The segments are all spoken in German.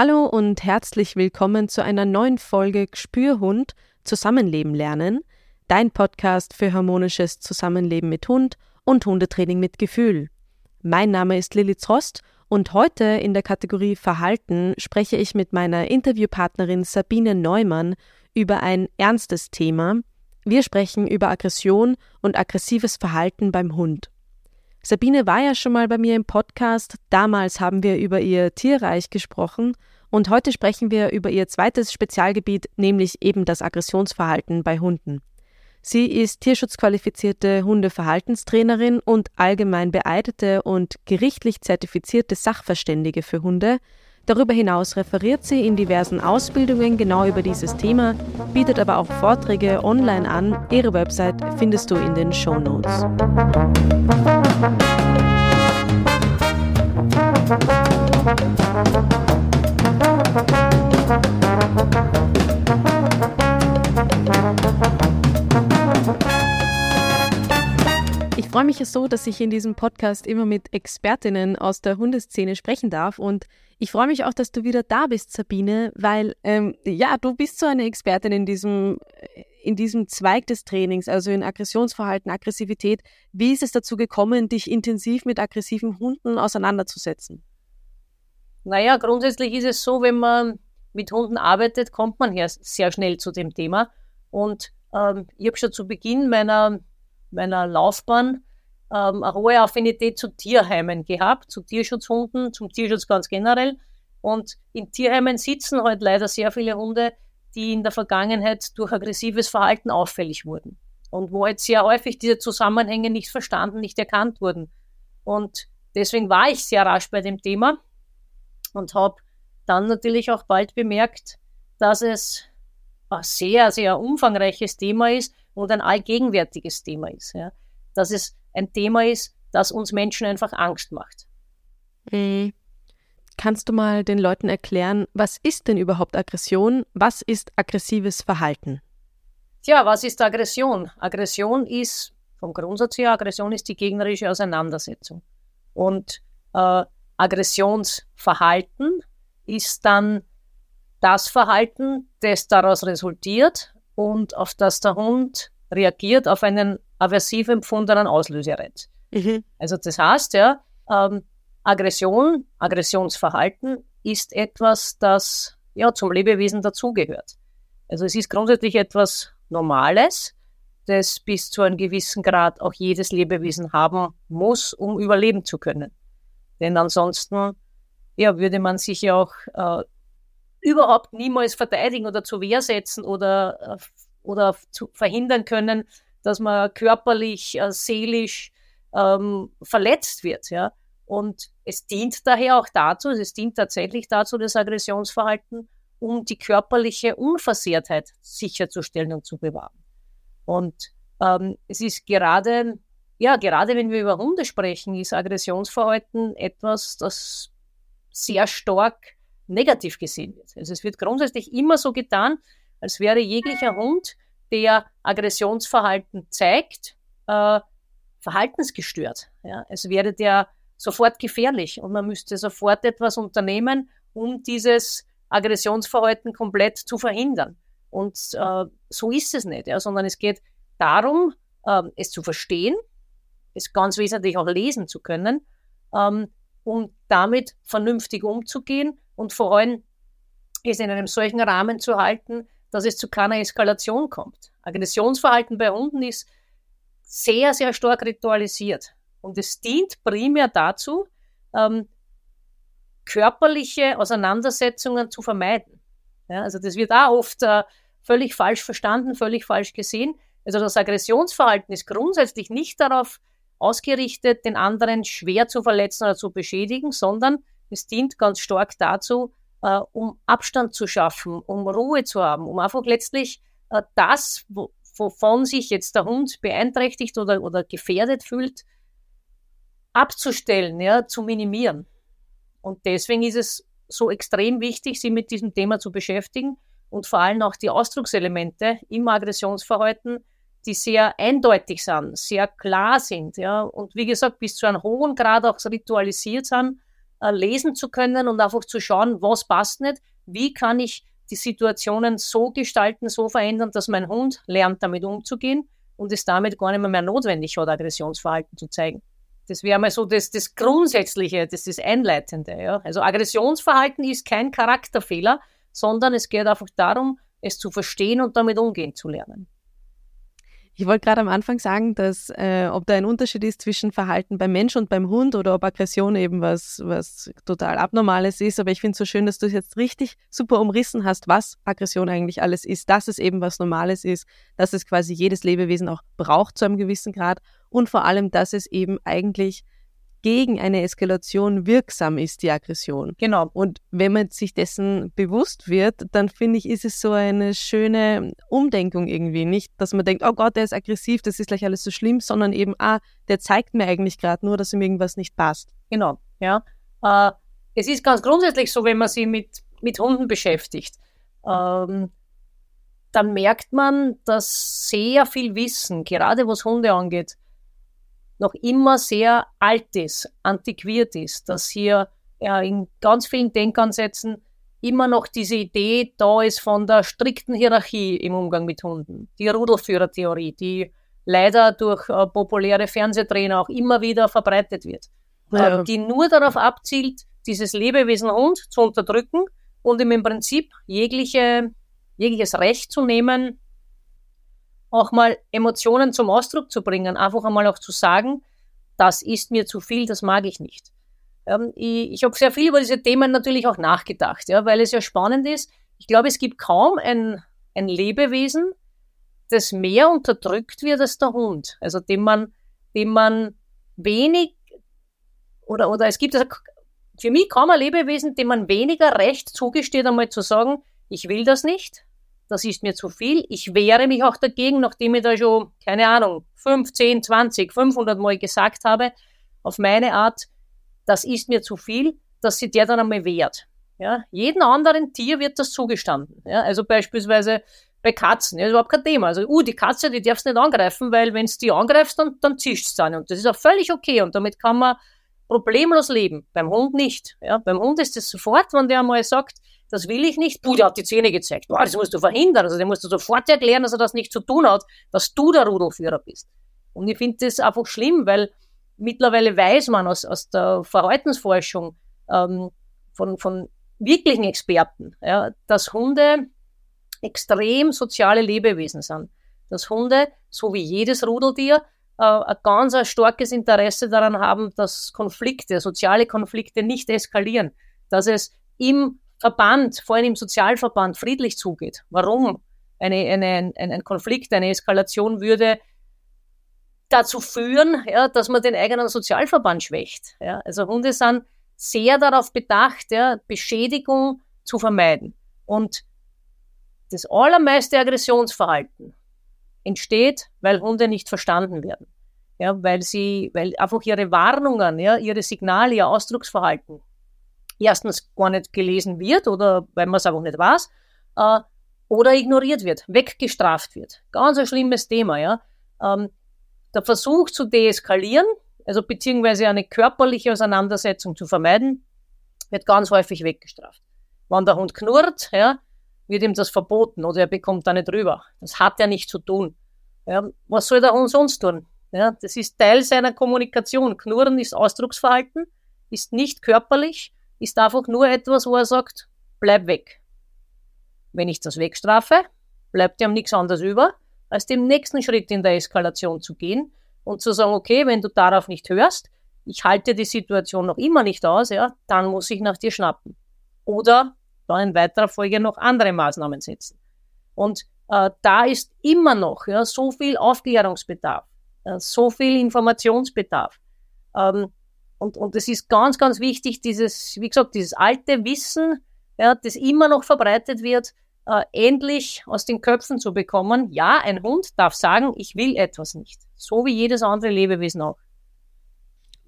Hallo und herzlich willkommen zu einer neuen Folge Spürhund Zusammenleben lernen, dein Podcast für harmonisches Zusammenleben mit Hund und Hundetraining mit Gefühl. Mein Name ist Lilith Rost und heute in der Kategorie Verhalten spreche ich mit meiner Interviewpartnerin Sabine Neumann über ein ernstes Thema. Wir sprechen über Aggression und aggressives Verhalten beim Hund. Sabine war ja schon mal bei mir im Podcast. Damals haben wir über ihr Tierreich gesprochen und heute sprechen wir über ihr zweites Spezialgebiet, nämlich eben das Aggressionsverhalten bei Hunden. Sie ist tierschutzqualifizierte Hundeverhaltenstrainerin und allgemein beeidete und gerichtlich zertifizierte Sachverständige für Hunde. Darüber hinaus referiert sie in diversen Ausbildungen genau über dieses Thema, bietet aber auch Vorträge online an. Ihre Website findest du in den Show Notes. Ich freue mich ja so, dass ich in diesem Podcast immer mit Expertinnen aus der Hundeszene sprechen darf und ich freue mich auch, dass du wieder da bist, Sabine, weil ähm, ja, du bist so eine Expertin in diesem in diesem Zweig des Trainings, also in Aggressionsverhalten, Aggressivität. Wie ist es dazu gekommen, dich intensiv mit aggressiven Hunden auseinanderzusetzen? Naja, grundsätzlich ist es so, wenn man mit Hunden arbeitet, kommt man ja sehr schnell zu dem Thema. Und ähm, ich habe schon zu Beginn meiner, meiner Laufbahn ähm, eine hohe Affinität zu Tierheimen gehabt, zu Tierschutzhunden, zum Tierschutz ganz generell. Und in Tierheimen sitzen halt leider sehr viele Hunde, die in der Vergangenheit durch aggressives Verhalten auffällig wurden. Und wo jetzt sehr häufig diese Zusammenhänge nicht verstanden, nicht erkannt wurden. Und deswegen war ich sehr rasch bei dem Thema und habe dann natürlich auch bald bemerkt, dass es ein sehr, sehr umfangreiches Thema ist und ein allgegenwärtiges Thema ist. Ja. Dass es ein Thema ist, das uns Menschen einfach Angst macht. Mhm. Kannst du mal den Leuten erklären, was ist denn überhaupt Aggression? Was ist aggressives Verhalten? Tja, was ist Aggression? Aggression ist, vom Grundsatz her, Aggression ist die gegnerische Auseinandersetzung. Und äh, Aggressionsverhalten ist dann das Verhalten, das daraus resultiert und auf das der Hund reagiert auf einen aversiv empfundenen Auslösereiz. Mhm. Also das heißt ja, ähm, Aggression, Aggressionsverhalten ist etwas, das ja zum Lebewesen dazugehört. Also es ist grundsätzlich etwas Normales, das bis zu einem gewissen Grad auch jedes Lebewesen haben muss, um überleben zu können. Denn ansonsten ja, würde man sich ja auch äh, überhaupt niemals verteidigen oder zur Wehr setzen oder, äh, oder zu verhindern können, dass man körperlich, äh, seelisch ähm, verletzt wird. Ja? Und es dient daher auch dazu, es dient tatsächlich dazu, das Aggressionsverhalten, um die körperliche Unversehrtheit sicherzustellen und zu bewahren. Und ähm, es ist gerade, ja, gerade wenn wir über Hunde sprechen, ist Aggressionsverhalten etwas, das sehr stark negativ gesehen wird. Also es wird grundsätzlich immer so getan, als wäre jeglicher Hund, der Aggressionsverhalten zeigt, äh, verhaltensgestört. Ja? Es wäre der sofort gefährlich und man müsste sofort etwas unternehmen, um dieses Aggressionsverhalten komplett zu verhindern. Und äh, so ist es nicht, ja? sondern es geht darum, äh, es zu verstehen, es ganz wesentlich auch lesen zu können, ähm, um damit vernünftig umzugehen und vor allem es in einem solchen Rahmen zu halten, dass es zu keiner Eskalation kommt. Aggressionsverhalten bei Hunden ist sehr, sehr stark ritualisiert. Und es dient primär dazu, ähm, körperliche Auseinandersetzungen zu vermeiden. Ja, also das wird auch oft äh, völlig falsch verstanden, völlig falsch gesehen. Also das Aggressionsverhalten ist grundsätzlich nicht darauf ausgerichtet, den anderen schwer zu verletzen oder zu beschädigen, sondern es dient ganz stark dazu, äh, um Abstand zu schaffen, um Ruhe zu haben, um einfach letztlich äh, das, wo, wovon sich jetzt der Hund beeinträchtigt oder, oder gefährdet fühlt, abzustellen, ja, zu minimieren. Und deswegen ist es so extrem wichtig, sich mit diesem Thema zu beschäftigen und vor allem auch die Ausdruckselemente im Aggressionsverhalten die sehr eindeutig sind, sehr klar sind, ja, und wie gesagt, bis zu einem hohen Grad auch ritualisiert sind, äh, lesen zu können und einfach zu schauen, was passt nicht, wie kann ich die Situationen so gestalten, so verändern, dass mein Hund lernt, damit umzugehen und es damit gar nicht mehr, mehr notwendig hat, Aggressionsverhalten zu zeigen. Das wäre mal so das, das Grundsätzliche, das ist Einleitende. Ja? Also Aggressionsverhalten ist kein Charakterfehler, sondern es geht einfach darum, es zu verstehen und damit umgehen zu lernen. Ich wollte gerade am Anfang sagen, dass äh, ob da ein Unterschied ist zwischen Verhalten beim Mensch und beim Hund oder ob Aggression eben was, was total Abnormales ist. Aber ich finde es so schön, dass du es jetzt richtig super umrissen hast, was Aggression eigentlich alles ist, dass es eben was Normales ist, dass es quasi jedes Lebewesen auch braucht zu einem gewissen Grad und vor allem, dass es eben eigentlich gegen eine Eskalation wirksam ist, die Aggression. Genau. Und wenn man sich dessen bewusst wird, dann finde ich, ist es so eine schöne Umdenkung irgendwie. Nicht, dass man denkt, oh Gott, der ist aggressiv, das ist gleich alles so schlimm, sondern eben, ah, der zeigt mir eigentlich gerade nur, dass ihm irgendwas nicht passt. Genau, ja. Äh, es ist ganz grundsätzlich so, wenn man sich mit, mit Hunden beschäftigt, ähm, dann merkt man, dass sehr viel Wissen, gerade was Hunde angeht, noch immer sehr alt ist, antiquiert ist, dass hier ja, in ganz vielen Denkansätzen immer noch diese Idee da ist von der strikten Hierarchie im Umgang mit Hunden. Die Rudelführertheorie, die leider durch äh, populäre Fernsehtrainer auch immer wieder verbreitet wird. Ja. Äh, die nur darauf abzielt, dieses Lebewesen Hund zu unterdrücken und ihm im Prinzip jegliche, jegliches Recht zu nehmen, auch mal Emotionen zum Ausdruck zu bringen, einfach einmal auch zu sagen, das ist mir zu viel, das mag ich nicht. Ähm, ich ich habe sehr viel über diese Themen natürlich auch nachgedacht, ja, weil es ja spannend ist. Ich glaube, es gibt kaum ein, ein Lebewesen, das mehr unterdrückt wird als der Hund. Also dem man, dem man wenig oder, oder es gibt also für mich kaum ein Lebewesen, dem man weniger Recht zugesteht, einmal zu sagen, ich will das nicht, das ist mir zu viel. Ich wehre mich auch dagegen, nachdem ich da schon, keine Ahnung, 15, 20, 500 Mal gesagt habe, auf meine Art, das ist mir zu viel, dass sich der dann einmal wehrt. Ja, jedem anderen Tier wird das zugestanden. Ja, also beispielsweise bei Katzen, ja, ist überhaupt kein Thema. Also, uh, die Katze, die darfst du nicht angreifen, weil wenn du die angreifst, dann, dann zischt es dann. Und das ist auch völlig okay. Und damit kann man problemlos leben. Beim Hund nicht. Ja, beim Hund ist es sofort, wenn der einmal sagt, das will ich nicht. Puh, der hat die Zähne gezeigt. Boah, das musst du verhindern. Also, dem musst du sofort erklären, dass er das nicht zu tun hat, dass du der Rudelführer bist. Und ich finde das einfach schlimm, weil mittlerweile weiß man aus, aus der Verhaltensforschung ähm, von, von wirklichen Experten, ja, dass Hunde extrem soziale Lebewesen sind. Dass Hunde, so wie jedes Rudeltier, äh, ein ganz ein starkes Interesse daran haben, dass Konflikte, soziale Konflikte nicht eskalieren. Dass es im Verband, vor allem im Sozialverband, friedlich zugeht. Warum? Eine, eine, ein, ein Konflikt, eine Eskalation würde dazu führen, ja, dass man den eigenen Sozialverband schwächt. Ja. Also Hunde sind sehr darauf bedacht, ja, Beschädigung zu vermeiden. Und das allermeiste Aggressionsverhalten entsteht, weil Hunde nicht verstanden werden. Ja, weil sie, weil einfach ihre Warnungen, ja, ihre Signale, ihr Ausdrucksverhalten erstens gar nicht gelesen wird oder weil man es einfach nicht weiß, äh, oder ignoriert wird, weggestraft wird. Ganz ein schlimmes Thema, ja. Ähm, der Versuch zu deeskalieren, also beziehungsweise eine körperliche Auseinandersetzung zu vermeiden, wird ganz häufig weggestraft. Wenn der Hund knurrt, ja, wird ihm das verboten oder er bekommt da nicht rüber. Das hat er nicht zu tun. Ja, was soll der Hund sonst tun? Ja, das ist Teil seiner Kommunikation. Knurren ist Ausdrucksverhalten, ist nicht körperlich ist einfach nur etwas, wo er sagt, bleib weg. Wenn ich das wegstrafe, bleibt ihm nichts anderes über, als dem nächsten Schritt in der Eskalation zu gehen und zu sagen, okay, wenn du darauf nicht hörst, ich halte die Situation noch immer nicht aus, ja, dann muss ich nach dir schnappen. Oder dann in weiterer Folge noch andere Maßnahmen setzen. Und äh, da ist immer noch ja, so viel Aufklärungsbedarf, äh, so viel Informationsbedarf. Ähm, und, und es ist ganz, ganz wichtig, dieses, wie gesagt, dieses alte Wissen, ja, das immer noch verbreitet wird, äh, endlich aus den Köpfen zu bekommen. Ja, ein Hund darf sagen, ich will etwas nicht. So wie jedes andere Lebewesen auch.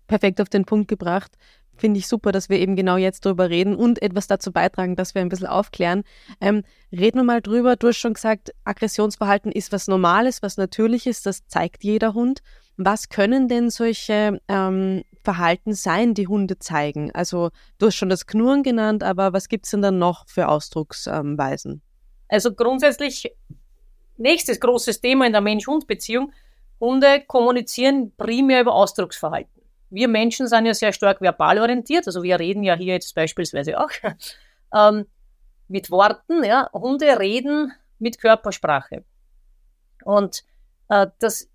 Perfekt auf den Punkt gebracht. Finde ich super, dass wir eben genau jetzt darüber reden und etwas dazu beitragen, dass wir ein bisschen aufklären. Ähm, reden wir mal drüber. Du hast schon gesagt, Aggressionsverhalten ist was Normales, was Natürliches, das zeigt jeder Hund. Was können denn solche ähm, Verhalten sein, die Hunde zeigen? Also du hast schon das Knurren genannt, aber was gibt es denn dann noch für Ausdrucksweisen? Also grundsätzlich, nächstes großes Thema in der Mensch-Hund-Beziehung, Hunde kommunizieren primär über Ausdrucksverhalten wir Menschen sind ja sehr stark verbal orientiert, also wir reden ja hier jetzt beispielsweise auch ähm, mit Worten, ja. Hunde reden mit Körpersprache. Und äh, das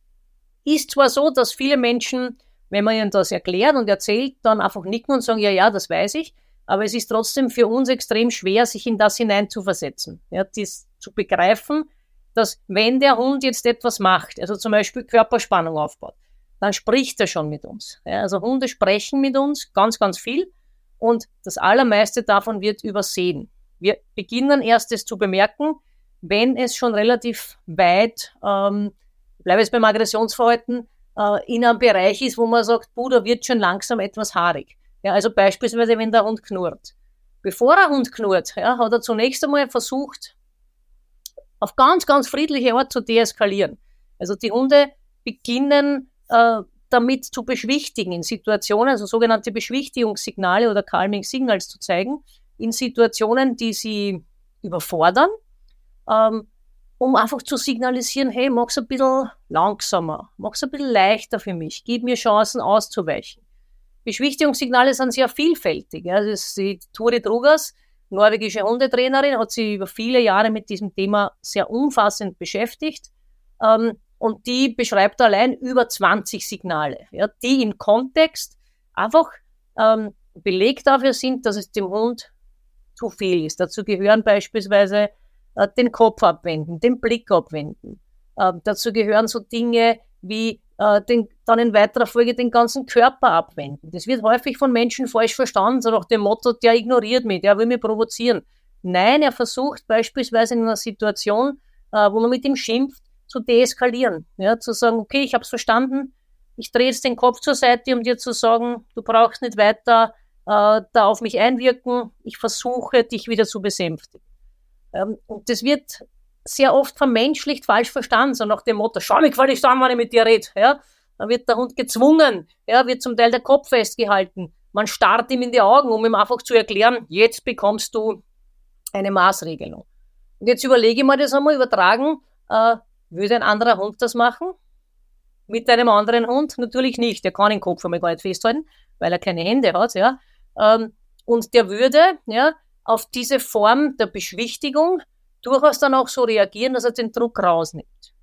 ist zwar so, dass viele Menschen, wenn man ihnen das erklärt und erzählt, dann einfach nicken und sagen, ja, ja, das weiß ich, aber es ist trotzdem für uns extrem schwer, sich in das hineinzuversetzen, ja, das zu begreifen, dass wenn der Hund jetzt etwas macht, also zum Beispiel Körperspannung aufbaut, dann spricht er schon mit uns. Ja, also Hunde sprechen mit uns ganz, ganz viel und das Allermeiste davon wird übersehen. Wir beginnen erst es zu bemerken, wenn es schon relativ weit, ähm, bleibe jetzt beim Aggressionsverhalten, äh, in einem Bereich ist, wo man sagt, puh, da wird schon langsam etwas haarig. Ja, also beispielsweise, wenn der Hund knurrt. Bevor der Hund knurrt, ja, hat er zunächst einmal versucht, auf ganz, ganz friedliche Art zu deeskalieren. Also die Hunde beginnen äh, damit zu beschwichtigen in Situationen, also sogenannte Beschwichtigungssignale oder Calming Signals zu zeigen, in Situationen, die sie überfordern, ähm, um einfach zu signalisieren, hey, mach's ein bisschen langsamer, mach's ein bisschen leichter für mich, gib mir Chancen auszuweichen. Beschwichtigungssignale sind sehr vielfältig. Ja. Das die Turi Drugas, norwegische Hundetrainerin, hat sich über viele Jahre mit diesem Thema sehr umfassend beschäftigt. Ähm, und die beschreibt allein über 20 Signale, ja, die im Kontext einfach ähm, Beleg dafür sind, dass es dem Hund zu viel ist. Dazu gehören beispielsweise äh, den Kopf abwenden, den Blick abwenden. Äh, dazu gehören so Dinge wie äh, den, dann in weiterer Folge den ganzen Körper abwenden. Das wird häufig von Menschen falsch verstanden, so nach dem Motto, der ignoriert mich, der will mich provozieren. Nein, er versucht beispielsweise in einer Situation, äh, wo man mit ihm schimpft, zu deeskalieren. Ja, zu sagen, okay, ich habe es verstanden, ich drehe jetzt den Kopf zur Seite, um dir zu sagen, du brauchst nicht weiter äh, da auf mich einwirken, ich versuche, dich wieder zu besänftigen. Ähm, und das wird sehr oft vermenschlicht falsch verstanden, so nach dem Motto, schau mich gefällig an, wenn ich mit dir rede. Ja? Dann wird der Hund gezwungen, ja, wird zum Teil der Kopf festgehalten. Man starrt ihm in die Augen, um ihm einfach zu erklären, jetzt bekommst du eine Maßregelung. Und jetzt überlege ich mir das einmal übertragen äh, würde ein anderer Hund das machen? Mit einem anderen Hund? Natürlich nicht. Der kann den Kopf einmal gar nicht festhalten, weil er keine Hände hat, ja. Ähm, und der würde, ja, auf diese Form der Beschwichtigung durchaus dann auch so reagieren, dass er den Druck rausnimmt.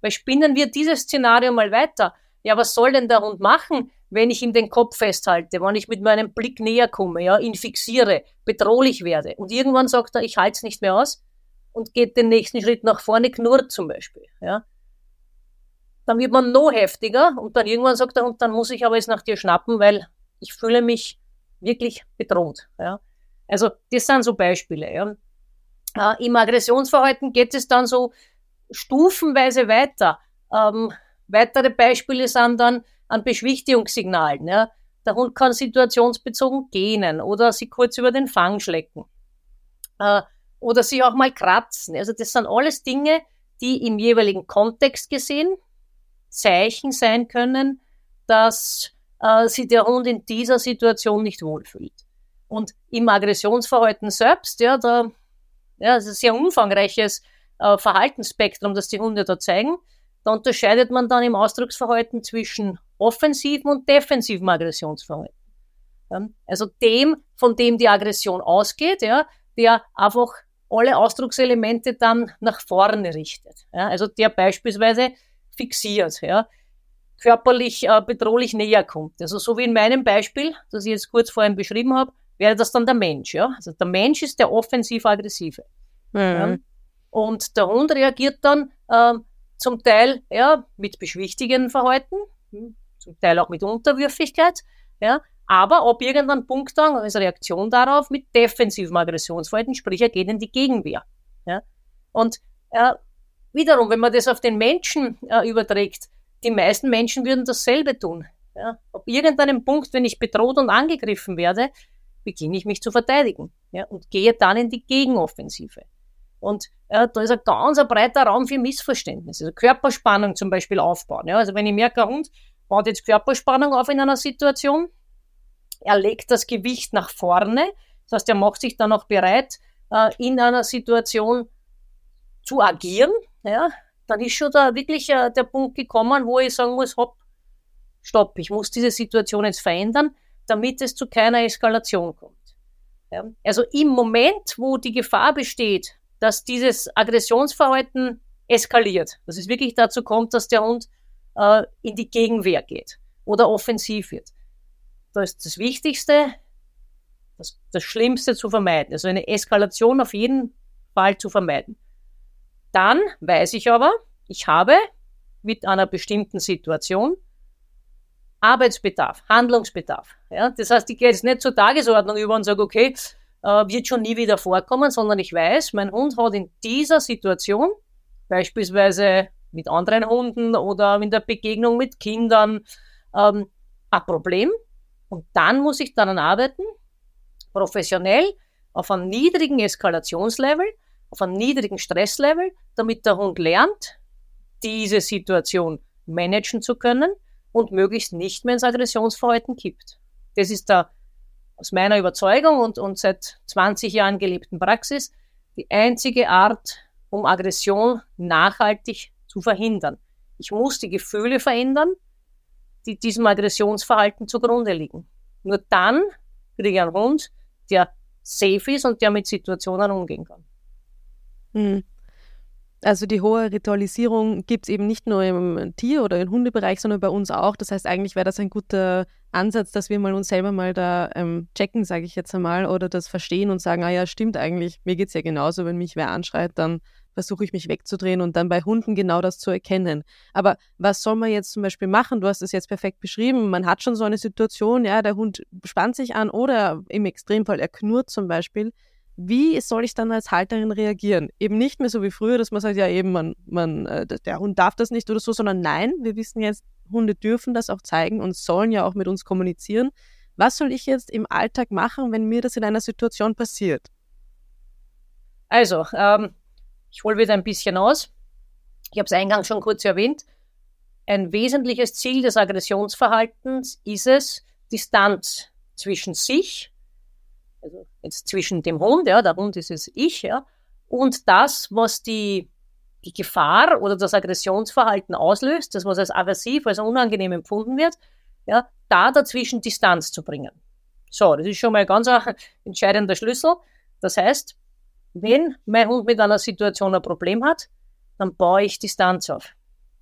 Weil spinnen wir dieses Szenario mal weiter. Ja, was soll denn der Hund machen, wenn ich ihm den Kopf festhalte, wenn ich mit meinem Blick näher komme, ja, ihn fixiere, bedrohlich werde und irgendwann sagt er, ich halte es nicht mehr aus, und geht den nächsten Schritt nach vorne, knurrt zum Beispiel. Ja. Dann wird man noch heftiger und dann irgendwann sagt er, und dann muss ich aber jetzt nach dir schnappen, weil ich fühle mich wirklich bedroht. Ja. Also das sind so Beispiele. Ja. Äh, Im Aggressionsverhalten geht es dann so stufenweise weiter. Ähm, weitere Beispiele sind dann an Beschwichtigungssignalen. Ja. Der Hund kann situationsbezogen gähnen oder sie kurz über den Fang schlecken. Äh, oder sich auch mal kratzen. Also das sind alles Dinge, die im jeweiligen Kontext gesehen Zeichen sein können, dass äh, sich der Hund in dieser Situation nicht wohlfühlt. Und im Aggressionsverhalten selbst, ja, da, ja, das ist ein sehr umfangreiches äh, Verhaltensspektrum, das die Hunde da zeigen. Da unterscheidet man dann im Ausdrucksverhalten zwischen offensiven und defensiven Aggressionsverhalten. Ja, also dem, von dem die Aggression ausgeht, ja, der einfach alle Ausdruckselemente dann nach vorne richtet. Ja, also der beispielsweise fixiert, ja, körperlich äh, bedrohlich näher kommt. Also so wie in meinem Beispiel, das ich jetzt kurz vorhin beschrieben habe, wäre das dann der Mensch. Ja? Also der Mensch ist der offensiv-aggressive. Mhm. Ja? Und der Hund reagiert dann äh, zum Teil ja, mit beschwichtigenden Verhalten, hm, zum Teil auch mit Unterwürfigkeit, ja, aber ob irgendein Punkt dann als Reaktion darauf mit defensivem Aggressionsverhalten, sprich er geht in die Gegenwehr. Ja? Und äh, wiederum, wenn man das auf den Menschen äh, überträgt, die meisten Menschen würden dasselbe tun. Ja? Ab irgendeinem Punkt, wenn ich bedroht und angegriffen werde, beginne ich mich zu verteidigen ja? und gehe dann in die Gegenoffensive. Und ja, da ist ein ganz breiter Raum für Missverständnisse. Also Körperspannung zum Beispiel aufbauen. Ja? Also wenn ich merke, Hund baut jetzt Körperspannung auf in einer Situation, er legt das Gewicht nach vorne, das heißt, er macht sich dann auch bereit, äh, in einer Situation zu agieren, ja, dann ist schon da wirklich äh, der Punkt gekommen, wo ich sagen muss, hopp, stopp, ich muss diese Situation jetzt verändern, damit es zu keiner Eskalation kommt. Ja. Also im Moment, wo die Gefahr besteht, dass dieses Aggressionsverhalten eskaliert, dass es wirklich dazu kommt, dass der Hund äh, in die Gegenwehr geht oder offensiv wird. Da ist das Wichtigste, das, das Schlimmste zu vermeiden. Also eine Eskalation auf jeden Fall zu vermeiden. Dann weiß ich aber, ich habe mit einer bestimmten Situation Arbeitsbedarf, Handlungsbedarf. Ja? Das heißt, ich gehe jetzt nicht zur Tagesordnung über und sage, okay, äh, wird schon nie wieder vorkommen, sondern ich weiß, mein Hund hat in dieser Situation, beispielsweise mit anderen Hunden oder in der Begegnung mit Kindern, ähm, ein Problem. Und dann muss ich daran arbeiten, professionell, auf einem niedrigen Eskalationslevel, auf einem niedrigen Stresslevel, damit der Hund lernt, diese Situation managen zu können und möglichst nicht mehr ins Aggressionsverhalten kippt. Das ist da aus meiner Überzeugung und, und seit 20 Jahren gelebten Praxis die einzige Art, um Aggression nachhaltig zu verhindern. Ich muss die Gefühle verändern, die diesem Aggressionsverhalten zugrunde liegen. Nur dann kriege ich einen Hund, der safe ist und der mit Situationen umgehen kann. Hm. Also die hohe Ritualisierung gibt es eben nicht nur im Tier- oder im Hundebereich, sondern bei uns auch. Das heißt, eigentlich wäre das ein guter Ansatz, dass wir mal uns selber mal da ähm, checken, sage ich jetzt einmal, oder das verstehen und sagen, ah ja, stimmt eigentlich, mir geht es ja genauso, wenn mich wer anschreit, dann versuche ich mich wegzudrehen und dann bei Hunden genau das zu erkennen. Aber was soll man jetzt zum Beispiel machen? Du hast es jetzt perfekt beschrieben. Man hat schon so eine Situation, ja, der Hund spannt sich an oder im Extremfall er knurrt zum Beispiel. Wie soll ich dann als Halterin reagieren? Eben nicht mehr so wie früher, dass man sagt, ja eben, man, man, äh, der Hund darf das nicht oder so, sondern nein, wir wissen jetzt, Hunde dürfen das auch zeigen und sollen ja auch mit uns kommunizieren. Was soll ich jetzt im Alltag machen, wenn mir das in einer Situation passiert? Also, ähm, ich hole wieder ein bisschen aus. Ich habe es eingangs schon kurz erwähnt. Ein wesentliches Ziel des Aggressionsverhaltens ist es, Distanz zwischen sich, also jetzt zwischen dem Hund, ja, der Hund ist es ich, ja, und das, was die, die Gefahr oder das Aggressionsverhalten auslöst, das, was als aversiv, als unangenehm empfunden wird, ja, da dazwischen Distanz zu bringen. So, das ist schon mal ein ganz entscheidender Schlüssel. Das heißt, wenn mein Hund mit einer Situation ein Problem hat, dann baue ich Distanz auf.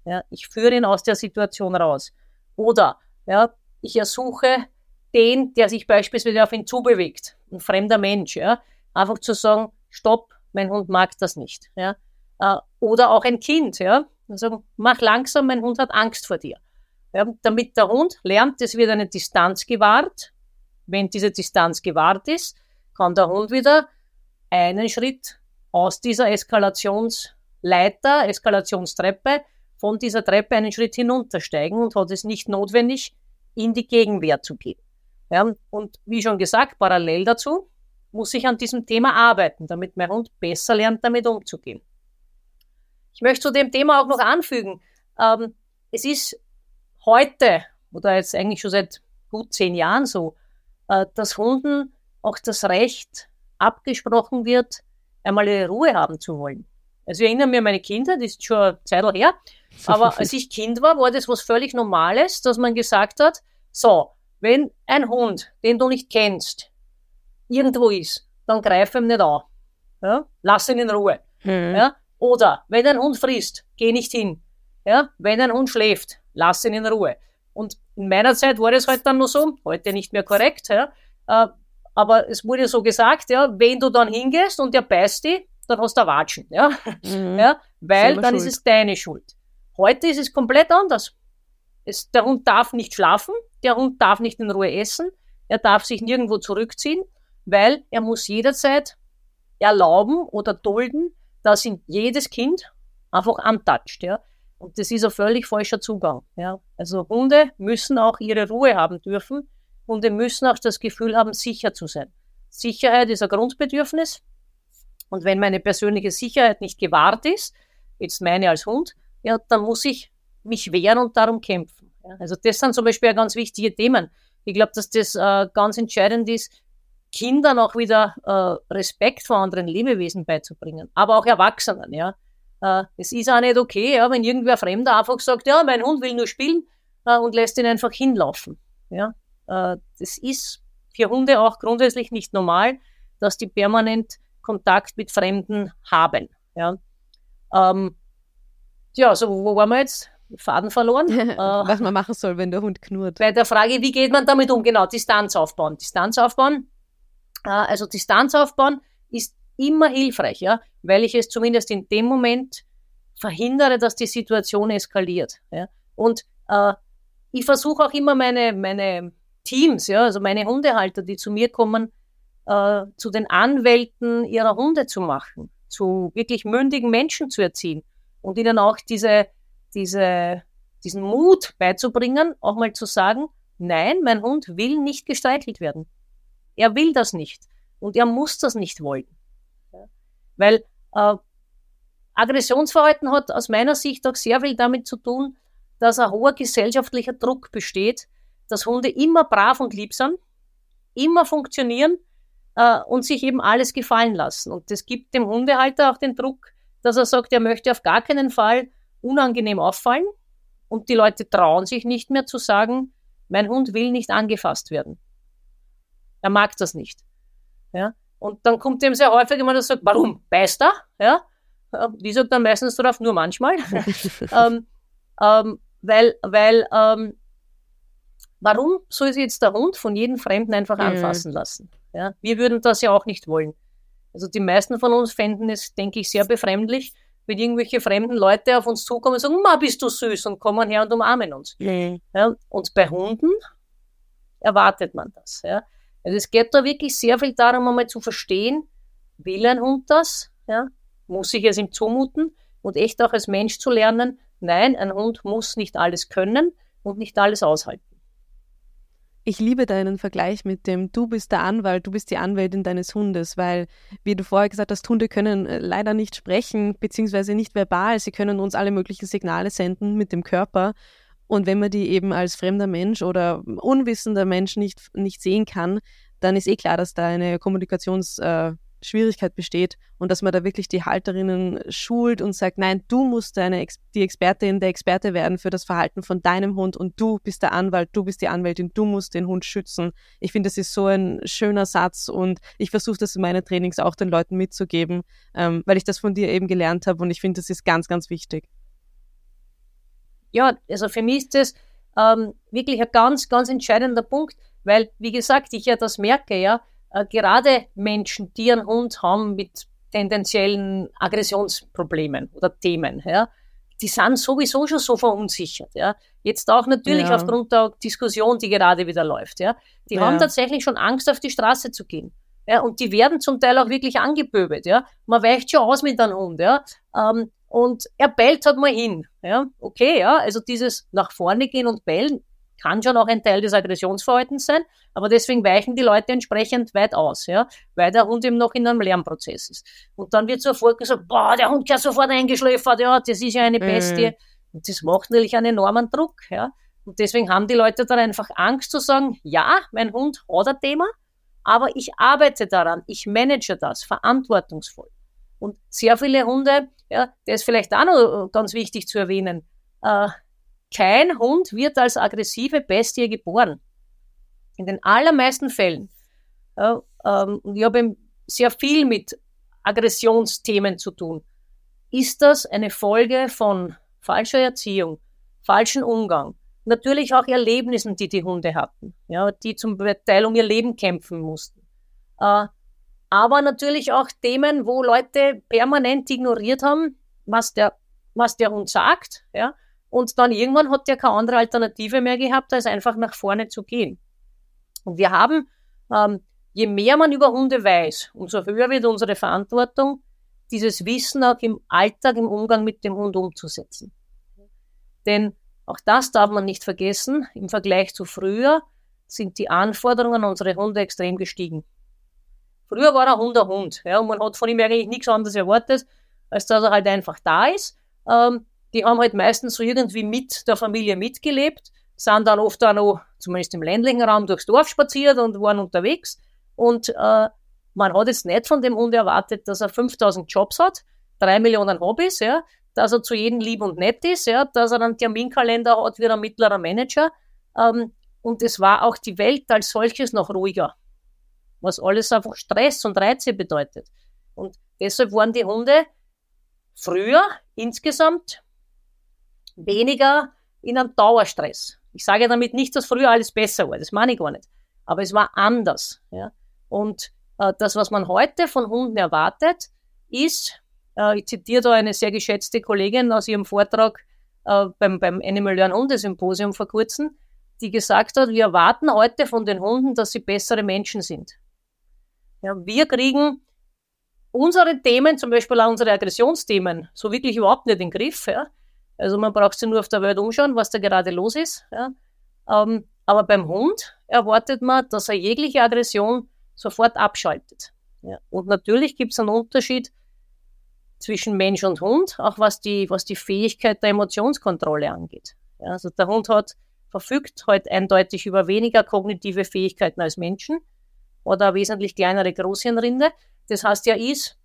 Ja, ich führe ihn aus der Situation raus. Oder ja, ich ersuche den, der sich beispielsweise auf ihn zubewegt, ein fremder Mensch, ja, einfach zu sagen, stopp, mein Hund mag das nicht. Ja. Äh, oder auch ein Kind, ja, also mach langsam, mein Hund hat Angst vor dir. Ja, damit der Hund lernt, es wird eine Distanz gewahrt. Wenn diese Distanz gewahrt ist, kann der Hund wieder einen Schritt aus dieser Eskalationsleiter, Eskalationstreppe, von dieser Treppe einen Schritt hinuntersteigen und hat es nicht notwendig, in die Gegenwehr zu gehen. Ja, und wie schon gesagt, parallel dazu muss ich an diesem Thema arbeiten, damit mein Hund besser lernt, damit umzugehen. Ich möchte zu dem Thema auch noch anfügen, ähm, es ist heute oder jetzt eigentlich schon seit gut zehn Jahren so, äh, dass Hunden auch das Recht abgesprochen wird, einmal ihre Ruhe haben zu wollen. Also ich erinnere mich an meine Kinder, das ist schon eine Zeit her, aber als ich Kind war, war das was völlig Normales, dass man gesagt hat, so, wenn ein Hund, den du nicht kennst, irgendwo ist, dann greif ihm nicht an. Ja? Lass ihn in Ruhe. Mhm. Ja? Oder wenn ein Hund frisst, geh nicht hin. Ja? Wenn ein Hund schläft, lass ihn in Ruhe. Und in meiner Zeit war das halt dann nur so, heute nicht mehr korrekt. Ja? Aber es wurde so gesagt, ja, wenn du dann hingehst und der beißt dich, dann hast du Watschen, ja. Mhm. ja weil dann schuld. ist es deine Schuld. Heute ist es komplett anders. Es, der Hund darf nicht schlafen, der Hund darf nicht in Ruhe essen, er darf sich nirgendwo zurückziehen, weil er muss jederzeit erlauben oder dulden, dass ihn jedes Kind einfach antatscht, ja. Und das ist ein völlig falscher Zugang. Ja. Also Hunde müssen auch ihre Ruhe haben dürfen. Hunde müssen auch das Gefühl haben, sicher zu sein. Sicherheit ist ein Grundbedürfnis. Und wenn meine persönliche Sicherheit nicht gewahrt ist, jetzt meine als Hund, ja, dann muss ich mich wehren und darum kämpfen. Ja. Also das sind zum Beispiel ganz wichtige Themen. Ich glaube, dass das äh, ganz entscheidend ist, Kindern auch wieder äh, Respekt vor anderen Lebewesen beizubringen, aber auch Erwachsenen, ja. Äh, es ist auch nicht okay, ja, wenn irgendwer Fremder einfach sagt, ja, mein Hund will nur spielen äh, und lässt ihn einfach hinlaufen. Ja. Äh, das ist für Hunde auch grundsätzlich nicht normal, dass die permanent Kontakt mit Fremden haben. Ja. Ähm, ja, so wo waren wir jetzt? Faden verloren. äh, Was man machen soll, wenn der Hund knurrt. Bei der Frage, wie geht man damit um? Genau, Distanz aufbauen. Distanz aufbauen. Äh, also Distanz aufbauen ist immer hilfreich, ja, weil ich es zumindest in dem Moment verhindere, dass die Situation eskaliert. Ja. Und äh, ich versuche auch immer meine, meine Teams, ja, also meine Hundehalter, die zu mir kommen, äh, zu den Anwälten ihrer Hunde zu machen, zu wirklich mündigen Menschen zu erziehen und ihnen auch diese, diese, diesen Mut beizubringen, auch mal zu sagen, nein, mein Hund will nicht gestreichelt werden. Er will das nicht und er muss das nicht wollen. Weil äh, Aggressionsverhalten hat aus meiner Sicht auch sehr viel damit zu tun, dass ein hoher gesellschaftlicher Druck besteht, dass Hunde immer brav und lieb sind, immer funktionieren äh, und sich eben alles gefallen lassen. Und das gibt dem Hundehalter auch den Druck, dass er sagt, er möchte auf gar keinen Fall unangenehm auffallen und die Leute trauen sich nicht mehr zu sagen, mein Hund will nicht angefasst werden. Er mag das nicht. Ja? Und dann kommt dem sehr häufig jemand, der sagt, warum? Beißt er? Ja? Die sagt dann meistens darauf, nur manchmal. ähm, ähm, weil, weil, ähm, warum soll sich jetzt der Hund von jedem Fremden einfach mhm. anfassen lassen? Ja? Wir würden das ja auch nicht wollen. Also die meisten von uns fänden es, denke ich, sehr befremdlich, wenn irgendwelche fremden Leute auf uns zukommen und sagen, ma, bist du süß und kommen her und umarmen uns. Mhm. Ja? Und bei Hunden erwartet man das. Ja? Also es geht da wirklich sehr viel darum, einmal zu verstehen, will ein Hund das? Ja? Muss ich es ihm zumuten? Und echt auch als Mensch zu lernen, nein, ein Hund muss nicht alles können und nicht alles aushalten. Ich liebe deinen Vergleich mit dem, du bist der Anwalt, du bist die Anwältin deines Hundes, weil, wie du vorher gesagt hast, Hunde können äh, leider nicht sprechen, beziehungsweise nicht verbal. Sie können uns alle möglichen Signale senden mit dem Körper. Und wenn man die eben als fremder Mensch oder unwissender Mensch nicht, nicht sehen kann, dann ist eh klar, dass da eine Kommunikationsschwierigkeit äh, besteht und dass man da wirklich die Halterinnen schult und sagt, nein, du musst deine, die Expertin, der Experte werden für das Verhalten von deinem Hund und du bist der Anwalt, du bist die Anwältin, du musst den Hund schützen. Ich finde, das ist so ein schöner Satz und ich versuche das in meinen Trainings auch den Leuten mitzugeben, ähm, weil ich das von dir eben gelernt habe und ich finde, das ist ganz, ganz wichtig ja, also für mich ist das ähm, wirklich ein ganz, ganz entscheidender Punkt, weil, wie gesagt, ich ja das merke, ja, gerade Menschen, die einen Hund haben mit tendenziellen Aggressionsproblemen oder Themen, ja, die sind sowieso schon so verunsichert, ja. Jetzt auch natürlich ja. aufgrund der Diskussion, die gerade wieder läuft, ja. Die ja. haben tatsächlich schon Angst, auf die Straße zu gehen. Ja, und die werden zum Teil auch wirklich angepöbelt, ja. Man weicht schon aus mit einem Hund, ja. Ähm, und er bellt halt mal hin. Ja, okay, ja, also dieses nach vorne gehen und bellen kann schon auch ein Teil des Aggressionsverhaltens sein, aber deswegen weichen die Leute entsprechend weit aus, ja, weil der Hund eben noch in einem Lernprozess ist. Und dann wird sofort gesagt, boah, der Hund gehört sofort eingeschläfert, ja, das ist ja eine mhm. Bestie. Mhm. Und das macht natürlich einen enormen Druck, ja. Und deswegen haben die Leute dann einfach Angst zu sagen, ja, mein Hund hat ein Thema, aber ich arbeite daran, ich manage das verantwortungsvoll. Und sehr viele Hunde, ja, der ist vielleicht auch noch ganz wichtig zu erwähnen, äh, kein Hund wird als aggressive Bestie geboren. In den allermeisten Fällen. Ja, ähm, ich habe sehr viel mit Aggressionsthemen zu tun. Ist das eine Folge von falscher Erziehung, falschen Umgang, natürlich auch Erlebnissen, die die Hunde hatten, ja, die zum Teil um ihr Leben kämpfen mussten. Äh, aber natürlich auch Themen, wo Leute permanent ignoriert haben, was der, was der Hund sagt, ja. Und dann irgendwann hat der keine andere Alternative mehr gehabt, als einfach nach vorne zu gehen. Und wir haben, ähm, je mehr man über Hunde weiß, umso höher wird unsere Verantwortung, dieses Wissen auch im Alltag, im Umgang mit dem Hund umzusetzen. Denn auch das darf man nicht vergessen. Im Vergleich zu früher sind die Anforderungen an unsere Hunde extrem gestiegen. Früher war ein Hund ein Hund, ja, und man hat von ihm eigentlich nichts anderes erwartet, als dass er halt einfach da ist. Ähm, die haben halt meistens so irgendwie mit der Familie mitgelebt, sind dann oft auch noch, zumindest im ländlichen Raum, durchs Dorf spaziert und waren unterwegs. Und äh, man hat jetzt nicht von dem Hund erwartet, dass er 5000 Jobs hat, drei Millionen Hobbys, ja, dass er zu jedem lieb und nett ist, ja, dass er einen Terminkalender hat wie ein mittlerer Manager. Ähm, und es war auch die Welt als solches noch ruhiger, was alles einfach Stress und Reize bedeutet. Und deshalb waren die Hunde früher insgesamt weniger in einem Dauerstress. Ich sage damit nicht, dass früher alles besser war, das meine ich gar nicht. Aber es war anders. Ja? Und äh, das, was man heute von Hunden erwartet, ist, äh, ich zitiere da eine sehr geschätzte Kollegin aus ihrem Vortrag äh, beim, beim Animal Learn Hunde Symposium vor kurzem, die gesagt hat, wir erwarten heute von den Hunden, dass sie bessere Menschen sind. Ja, wir kriegen unsere Themen, zum Beispiel auch unsere Aggressionsthemen, so wirklich überhaupt nicht in den Griff. Ja? Also man braucht sich nur auf der Welt umschauen, was da gerade los ist. Ja? Ähm, aber beim Hund erwartet man, dass er jegliche Aggression sofort abschaltet. Ja? Und natürlich gibt es einen Unterschied zwischen Mensch und Hund, auch was die, was die Fähigkeit der Emotionskontrolle angeht. Ja, also der Hund hat, verfügt heute eindeutig über weniger kognitive Fähigkeiten als Menschen oder wesentlich kleinere Großhirnrinde. Das heißt, er ist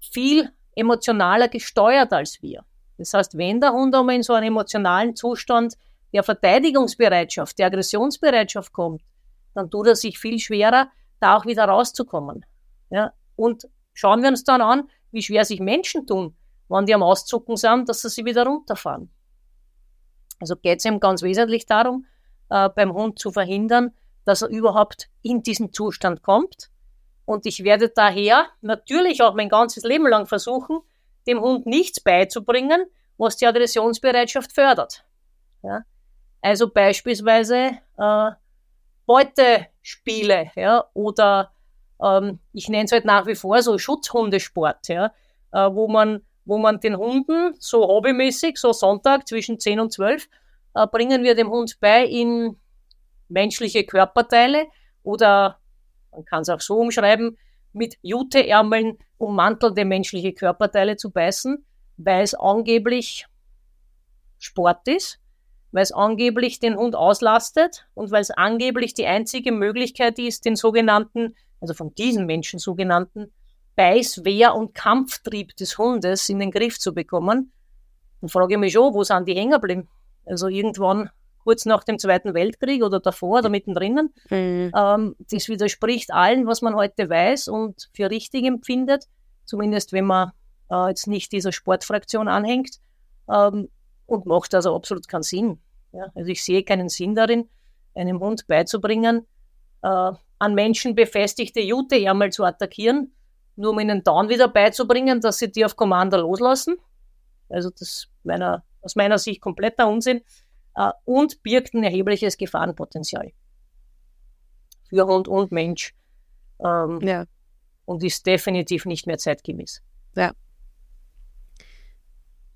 viel emotionaler gesteuert als wir. Das heißt, wenn der Hund einmal in so einen emotionalen Zustand der Verteidigungsbereitschaft, der Aggressionsbereitschaft kommt, dann tut er sich viel schwerer, da auch wieder rauszukommen. Ja? Und schauen wir uns dann an, wie schwer sich Menschen tun, wenn die am Auszucken sind, dass sie sie wieder runterfahren. Also geht es ihm ganz wesentlich darum, äh, beim Hund zu verhindern, dass er überhaupt in diesen Zustand kommt. Und ich werde daher natürlich auch mein ganzes Leben lang versuchen, dem Hund nichts beizubringen, was die Aggressionsbereitschaft fördert. Ja? Also beispielsweise äh, Beutespiele ja? oder ähm, ich nenne es halt nach wie vor so Schutzhundesport, ja? Äh, wo, man, wo man den Hunden so hobbymäßig, so Sonntag zwischen 10 und 12, äh, bringen wir dem Hund bei, in menschliche Körperteile oder man kann es auch so umschreiben, mit Juteärmeln ummantelte menschliche Körperteile zu beißen, weil es angeblich Sport ist, weil es angeblich den Hund auslastet und weil es angeblich die einzige Möglichkeit ist, den sogenannten, also von diesen Menschen sogenannten, Beiß-, Wehr- und Kampftrieb des Hundes in den Griff zu bekommen. Dann frage ich mich schon, wo sind die hängen? Also irgendwann kurz nach dem Zweiten Weltkrieg oder davor oder mittendrin. Mhm. Ähm, das widerspricht allen, was man heute weiß und für richtig empfindet, zumindest wenn man äh, jetzt nicht dieser Sportfraktion anhängt ähm, und macht also absolut keinen Sinn. Ja? Also ich sehe keinen Sinn darin, einem Hund beizubringen, äh, an Menschen befestigte Juteärmel zu attackieren, nur um ihnen dann wieder beizubringen, dass sie die auf Kommando loslassen. Also das meiner, aus meiner Sicht kompletter Unsinn und birgt ein erhebliches Gefahrenpotenzial für Hund und Mensch. Ähm, ja. Und ist definitiv nicht mehr zeitgemäß. Ja.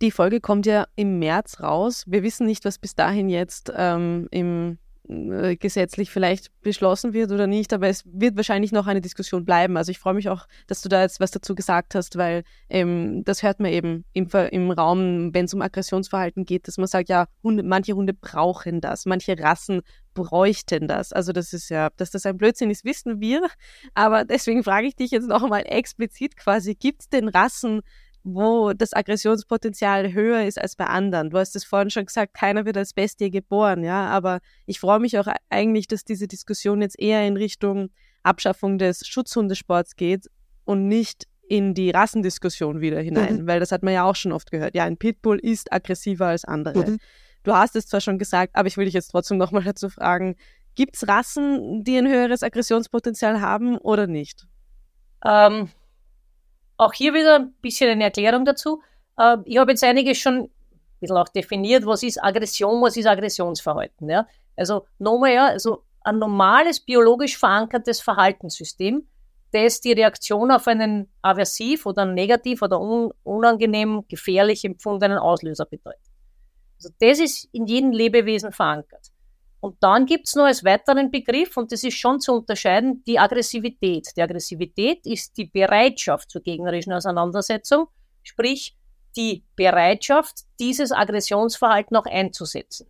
Die Folge kommt ja im März raus. Wir wissen nicht, was bis dahin jetzt ähm, im äh, gesetzlich vielleicht beschlossen wird oder nicht, aber es wird wahrscheinlich noch eine Diskussion bleiben. Also ich freue mich auch, dass du da jetzt was dazu gesagt hast, weil ähm, das hört man eben im, im Raum, wenn es um Aggressionsverhalten geht, dass man sagt, ja, Hunde, manche Hunde brauchen das, manche Rassen bräuchten das. Also das ist ja, dass das ein Blödsinn ist, wissen wir. Aber deswegen frage ich dich jetzt noch einmal explizit quasi, gibt es denn Rassen, wo das Aggressionspotenzial höher ist als bei anderen. Du hast es vorhin schon gesagt, keiner wird als Bestie geboren, ja, aber ich freue mich auch eigentlich, dass diese Diskussion jetzt eher in Richtung Abschaffung des Schutzhundesports geht und nicht in die Rassendiskussion wieder hinein, mhm. weil das hat man ja auch schon oft gehört. Ja, ein Pitbull ist aggressiver als andere. Mhm. Du hast es zwar schon gesagt, aber ich will dich jetzt trotzdem nochmal dazu fragen, gibt es Rassen, die ein höheres Aggressionspotenzial haben oder nicht? Ähm, auch hier wieder ein bisschen eine Erklärung dazu. Äh, ich habe jetzt einiges schon ein bisschen auch definiert, was ist Aggression, was ist Aggressionsverhalten. Ja? Also nochmal, ja, also ein normales biologisch verankertes Verhaltenssystem, das die Reaktion auf einen aversiv oder negativ oder un unangenehm gefährlich empfundenen Auslöser bedeutet. Also das ist in jedem Lebewesen verankert. Und dann gibt's noch als weiteren Begriff, und das ist schon zu unterscheiden, die Aggressivität. Die Aggressivität ist die Bereitschaft zur gegnerischen Auseinandersetzung, sprich die Bereitschaft, dieses Aggressionsverhalten auch einzusetzen.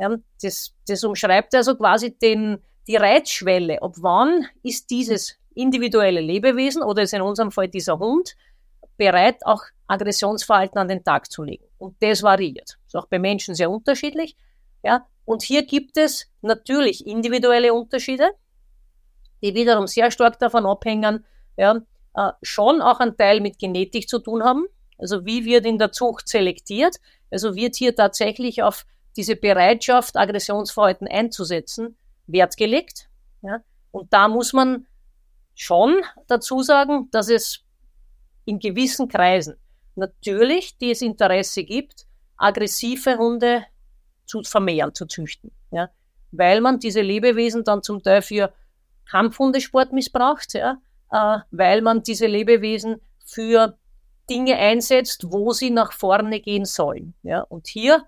Ja, das, das umschreibt also quasi den, die Reizschwelle. Ob wann ist dieses individuelle Lebewesen oder ist in unserem Fall dieser Hund bereit, auch Aggressionsverhalten an den Tag zu legen. Und das variiert. Ist auch bei Menschen sehr unterschiedlich. Ja, und hier gibt es natürlich individuelle Unterschiede, die wiederum sehr stark davon abhängen, ja, äh, schon auch einen Teil mit Genetik zu tun haben. Also wie wird in der Zucht selektiert? Also wird hier tatsächlich auf diese Bereitschaft, Aggressionsverhalten einzusetzen, Wert gelegt. Ja? Und da muss man schon dazu sagen, dass es in gewissen Kreisen natürlich das Interesse gibt, aggressive Hunde zu vermehren, zu züchten. Ja? Weil man diese Lebewesen dann zum Teil für Kampfhundesport missbraucht, ja? Äh, weil man diese Lebewesen für Dinge einsetzt, wo sie nach vorne gehen sollen. Ja? Und hier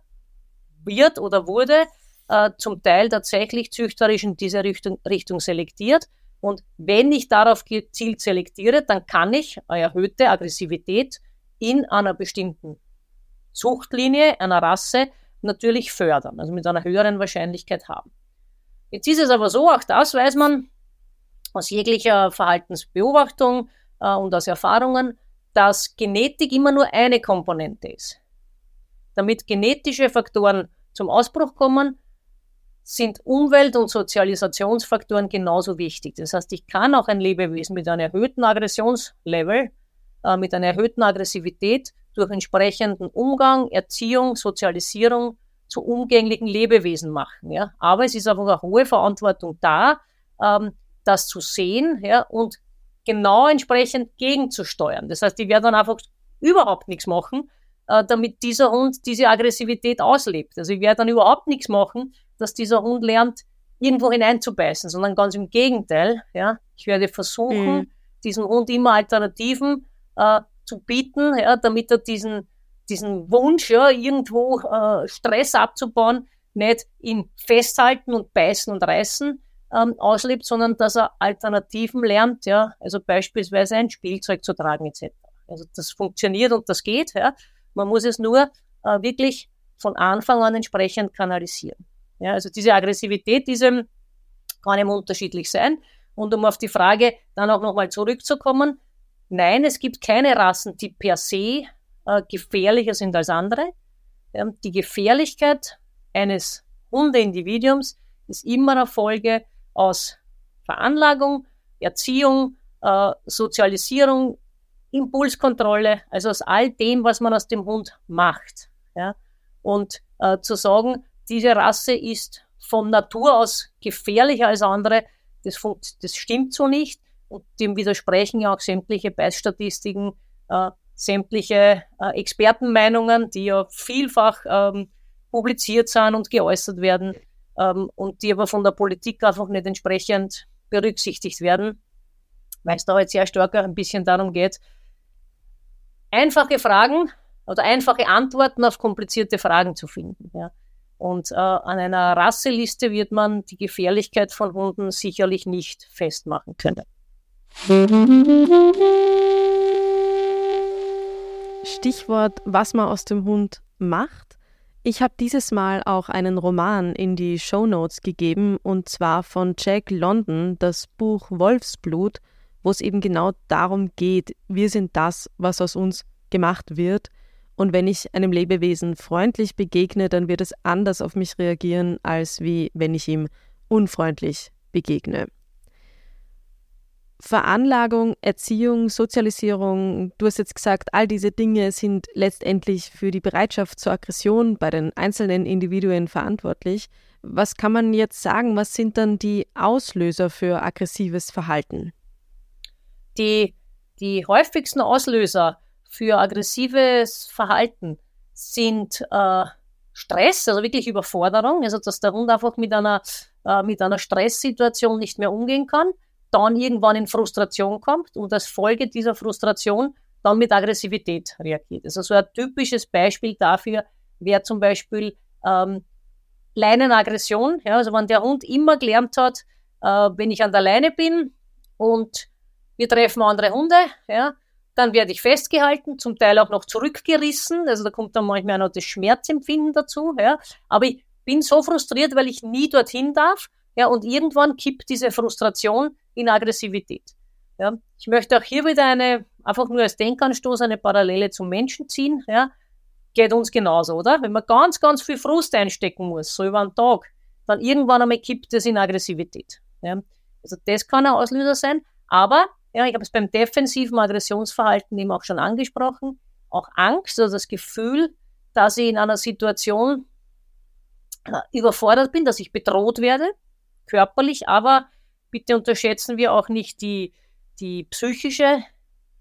wird oder wurde äh, zum Teil tatsächlich züchterisch in diese Richtung, Richtung selektiert. Und wenn ich darauf gezielt selektiere, dann kann ich eine erhöhte Aggressivität in einer bestimmten Zuchtlinie, einer Rasse natürlich fördern, also mit einer höheren Wahrscheinlichkeit haben. Jetzt ist es aber so, auch das weiß man aus jeglicher Verhaltensbeobachtung äh, und aus Erfahrungen, dass Genetik immer nur eine Komponente ist. Damit genetische Faktoren zum Ausbruch kommen, sind Umwelt- und Sozialisationsfaktoren genauso wichtig. Das heißt, ich kann auch ein Lebewesen mit einem erhöhten Aggressionslevel, äh, mit einer erhöhten Aggressivität durch entsprechenden Umgang, Erziehung, Sozialisierung zu umgänglichen Lebewesen machen. Ja. Aber es ist einfach eine hohe Verantwortung da, ähm, das zu sehen ja, und genau entsprechend gegenzusteuern. Das heißt, die werden dann einfach überhaupt nichts machen, äh, damit dieser Hund diese Aggressivität auslebt. Also ich werde dann überhaupt nichts machen, dass dieser Hund lernt, irgendwo hineinzubeißen, sondern ganz im Gegenteil. Ja, ich werde versuchen, mhm. diesem Hund immer Alternativen äh, zu bieten, ja, damit er diesen, diesen Wunsch, ja, irgendwo äh, Stress abzubauen, nicht in Festhalten und Beißen und Reißen ähm, auslebt, sondern dass er Alternativen lernt, ja, also beispielsweise ein Spielzeug zu tragen etc. Also das funktioniert und das geht, ja. Man muss es nur äh, wirklich von Anfang an entsprechend kanalisieren. Ja, also diese Aggressivität, diese kann eben unterschiedlich sein. Und um auf die Frage dann auch nochmal zurückzukommen, Nein, es gibt keine Rassen, die per se äh, gefährlicher sind als andere. Ähm, die Gefährlichkeit eines Hundeindividuums ist immer eine Folge aus Veranlagung, Erziehung, äh, Sozialisierung, Impulskontrolle, also aus all dem, was man aus dem Hund macht. Ja? Und äh, zu sagen, diese Rasse ist von Natur aus gefährlicher als andere, das, das stimmt so nicht. Und dem widersprechen ja auch sämtliche Beißstatistiken, äh, sämtliche äh, Expertenmeinungen, die ja vielfach ähm, publiziert sind und geäußert werden ähm, und die aber von der Politik einfach nicht entsprechend berücksichtigt werden, weil es da jetzt sehr stark ein bisschen darum geht, einfache Fragen oder einfache Antworten auf komplizierte Fragen zu finden. Ja. Und äh, an einer Rasseliste wird man die Gefährlichkeit von Hunden sicherlich nicht festmachen können. Stichwort, was man aus dem Hund macht. Ich habe dieses Mal auch einen Roman in die Show Notes gegeben und zwar von Jack London, das Buch Wolfsblut, wo es eben genau darum geht, wir sind das, was aus uns gemacht wird. Und wenn ich einem Lebewesen freundlich begegne, dann wird es anders auf mich reagieren, als wie wenn ich ihm unfreundlich begegne. Veranlagung, Erziehung, Sozialisierung, du hast jetzt gesagt, all diese Dinge sind letztendlich für die Bereitschaft zur Aggression bei den einzelnen Individuen verantwortlich. Was kann man jetzt sagen? Was sind dann die Auslöser für aggressives Verhalten? Die, die häufigsten Auslöser für aggressives Verhalten sind äh, Stress, also wirklich Überforderung, also dass der Hund einfach mit einer, äh, mit einer Stresssituation nicht mehr umgehen kann dann irgendwann in Frustration kommt und als Folge dieser Frustration dann mit Aggressivität reagiert. Also so ein typisches Beispiel dafür wäre zum Beispiel ähm, Leinenaggression. Ja, also wenn der Hund immer gelernt hat, äh, wenn ich an der Leine bin und wir treffen andere Hunde, ja, dann werde ich festgehalten, zum Teil auch noch zurückgerissen. Also da kommt dann manchmal noch das Schmerzempfinden dazu. Ja. Aber ich bin so frustriert, weil ich nie dorthin darf. Ja, und irgendwann kippt diese Frustration in Aggressivität. Ja. Ich möchte auch hier wieder eine, einfach nur als Denkanstoß, eine Parallele zum Menschen ziehen. Ja. Geht uns genauso, oder? Wenn man ganz, ganz viel Frust einstecken muss, so über einen Tag, dann irgendwann einmal kippt es in Aggressivität. Ja. Also das kann ein Auslöser sein. Aber ja, ich habe es beim defensiven Aggressionsverhalten eben auch schon angesprochen. Auch Angst, also das Gefühl, dass ich in einer Situation äh, überfordert bin, dass ich bedroht werde, körperlich, aber bitte unterschätzen wir auch nicht die, die psychische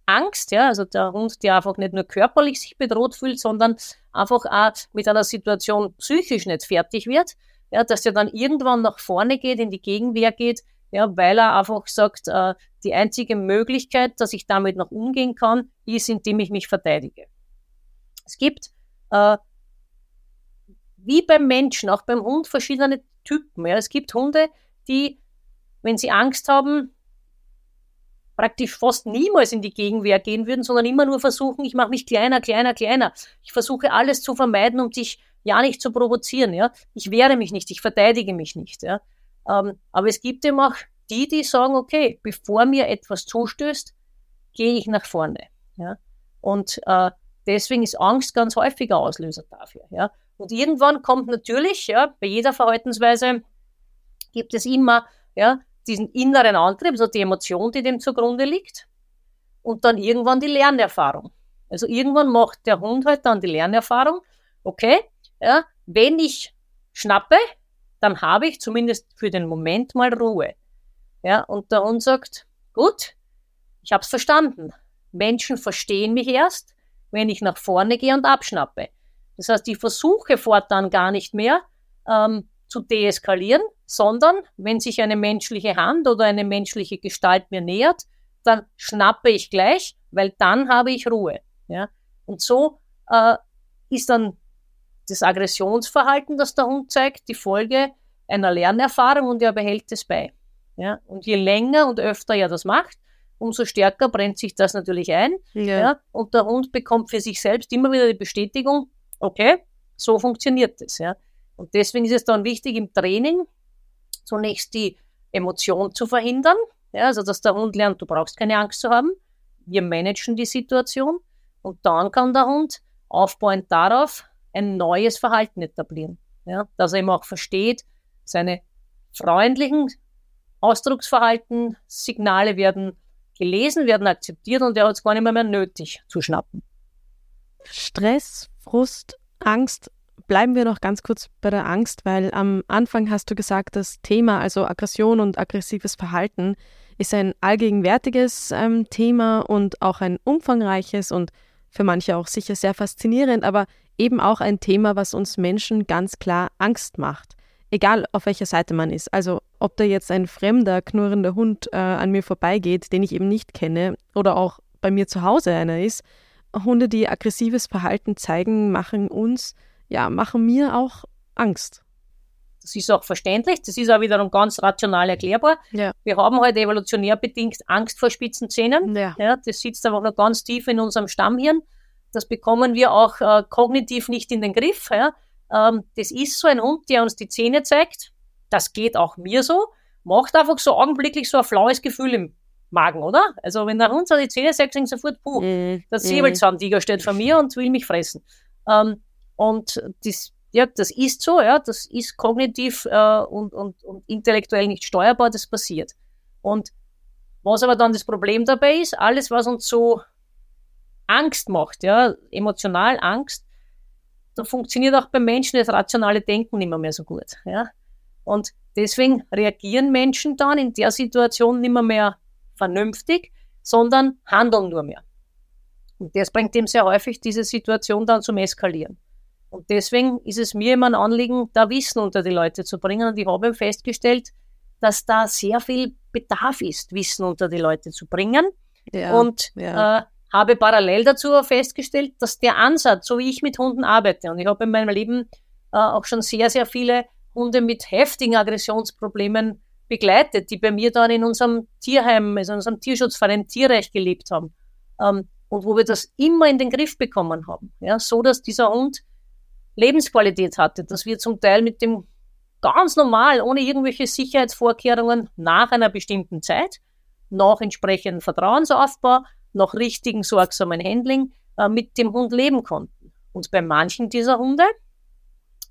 Angst, ja, also der Hund, der einfach nicht nur körperlich sich bedroht fühlt, sondern einfach auch mit einer Situation psychisch nicht fertig wird, ja, dass er dann irgendwann nach vorne geht, in die Gegenwehr geht, ja, weil er einfach sagt, äh, die einzige Möglichkeit, dass ich damit noch umgehen kann, ist, indem ich mich verteidige. Es gibt, äh, wie beim Menschen, auch beim Hund, verschiedene Typen. Ja. Es gibt Hunde, die, wenn sie Angst haben, praktisch fast niemals in die Gegenwehr gehen würden, sondern immer nur versuchen, ich mache mich kleiner, kleiner, kleiner. Ich versuche alles zu vermeiden, um dich ja nicht zu provozieren. Ja. Ich wehre mich nicht, ich verteidige mich nicht. Ja. Ähm, aber es gibt eben auch die, die sagen, okay, bevor mir etwas zustößt, gehe ich nach vorne. Ja? Und äh, deswegen ist Angst ganz häufiger Auslöser dafür. Ja? Und irgendwann kommt natürlich, ja, bei jeder Verhaltensweise gibt es immer ja, diesen inneren Antrieb, also die Emotion, die dem zugrunde liegt. Und dann irgendwann die Lernerfahrung. Also irgendwann macht der Hund halt dann die Lernerfahrung, okay, ja, wenn ich schnappe, dann habe ich zumindest für den Moment mal Ruhe. Ja, und der Hund sagt, gut, ich habe es verstanden. Menschen verstehen mich erst, wenn ich nach vorne gehe und abschnappe. Das heißt, ich versuche fortan gar nicht mehr ähm, zu deeskalieren, sondern wenn sich eine menschliche Hand oder eine menschliche Gestalt mir nähert, dann schnappe ich gleich, weil dann habe ich Ruhe. Ja? Und so äh, ist dann das Aggressionsverhalten, das der Hund zeigt, die Folge einer Lernerfahrung und er behält es bei. Ja? Und je länger und öfter er das macht, umso stärker brennt sich das natürlich ein. Ja. ja. Und der Hund bekommt für sich selbst immer wieder die Bestätigung, okay, so funktioniert es. Ja? Und deswegen ist es dann wichtig im Training, zunächst die Emotion zu verhindern. Ja, also, dass der Hund lernt, du brauchst keine Angst zu haben. Wir managen die Situation. Und dann kann der Hund aufbauend darauf ein neues Verhalten etablieren. Ja, dass er eben auch versteht, seine freundlichen Ausdrucksverhalten, Signale werden gelesen, werden akzeptiert und er hat es gar nicht mehr, mehr nötig zu schnappen. Stress, Frust, Angst. Bleiben wir noch ganz kurz bei der Angst, weil am Anfang hast du gesagt, das Thema, also Aggression und aggressives Verhalten, ist ein allgegenwärtiges ähm, Thema und auch ein umfangreiches und für manche auch sicher sehr faszinierend, aber eben auch ein Thema, was uns Menschen ganz klar Angst macht egal auf welcher Seite man ist. Also ob da jetzt ein fremder, knurrender Hund äh, an mir vorbeigeht, den ich eben nicht kenne, oder auch bei mir zu Hause einer ist. Hunde, die aggressives Verhalten zeigen, machen uns, ja, machen mir auch Angst. Das ist auch verständlich, das ist auch wiederum ganz rational erklärbar. Ja. Wir haben heute halt evolutionär bedingt Angst vor spitzen Zähnen. Ja. ja. das sitzt einfach noch ganz tief in unserem Stammhirn. Das bekommen wir auch äh, kognitiv nicht in den Griff. Ja. Ähm, das ist so ein Hund, der uns die Zähne zeigt. Das geht auch mir so. Macht einfach so augenblicklich so ein flaues Gefühl im Magen, oder? Also wenn der Hund so die Zähne zeigt, denkt sofort, puh, mm, der Säbelzahntiger mm. steht vor mir und will mich fressen. Ähm, und das, ja, das ist so, ja, das ist kognitiv äh, und, und, und intellektuell nicht steuerbar, das passiert. Und was aber dann das Problem dabei ist, alles, was uns so Angst macht, ja, emotional Angst, da funktioniert auch beim Menschen das rationale Denken nicht mehr, so gut. Ja? Und deswegen reagieren Menschen dann in der Situation nicht mehr, mehr vernünftig, sondern handeln nur mehr. Und das bringt eben sehr häufig diese Situation dann zum Eskalieren. Und deswegen ist es mir immer ein Anliegen, da Wissen unter die Leute zu bringen. Und ich habe festgestellt, dass da sehr viel Bedarf ist, Wissen unter die Leute zu bringen. Ja, und ja. Äh, habe parallel dazu festgestellt, dass der Ansatz, so wie ich mit Hunden arbeite, und ich habe in meinem Leben äh, auch schon sehr, sehr viele Hunde mit heftigen Aggressionsproblemen begleitet, die bei mir dann in unserem Tierheim, also in unserem Tierschutzverein Tierrecht gelebt haben. Ähm, und wo wir das immer in den Griff bekommen haben. Ja, so dass dieser Hund Lebensqualität hatte, dass wir zum Teil mit dem ganz normal, ohne irgendwelche Sicherheitsvorkehrungen nach einer bestimmten Zeit, nach entsprechendem Vertrauensaufbau, nach richtigen sorgsamen Handling äh, mit dem Hund leben konnten. Und bei manchen dieser Hunde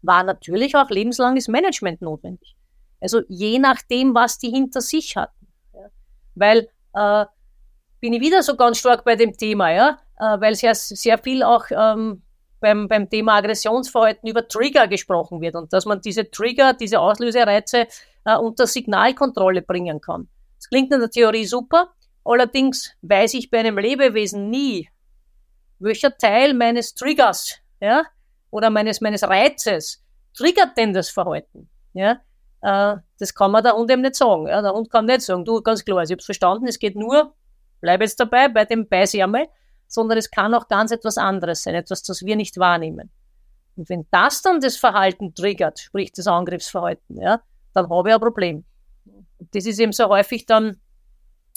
war natürlich auch lebenslanges Management notwendig. Also je nachdem, was die hinter sich hatten. Ja. Weil äh, bin ich wieder so ganz stark bei dem Thema, ja, äh, weil sehr, sehr viel auch ähm, beim, beim Thema Aggressionsverhalten über Trigger gesprochen wird und dass man diese Trigger, diese Auslösereize äh, unter Signalkontrolle bringen kann. Das klingt in der Theorie super, allerdings weiß ich bei einem Lebewesen nie, welcher Teil meines Triggers, ja, oder meines, meines Reizes triggert denn das Verhalten, ja. Äh, das kann man der Hund eben nicht sagen. Ja. Der Hund kann nicht sagen, du, ganz klar, ich habe verstanden, es geht nur, bleib jetzt dabei, bei dem Beißärmel, sondern es kann auch ganz etwas anderes sein, etwas, das wir nicht wahrnehmen. Und wenn das dann das Verhalten triggert, sprich das Angriffsverhalten, ja, dann habe ich ein Problem. Das ist eben so häufig dann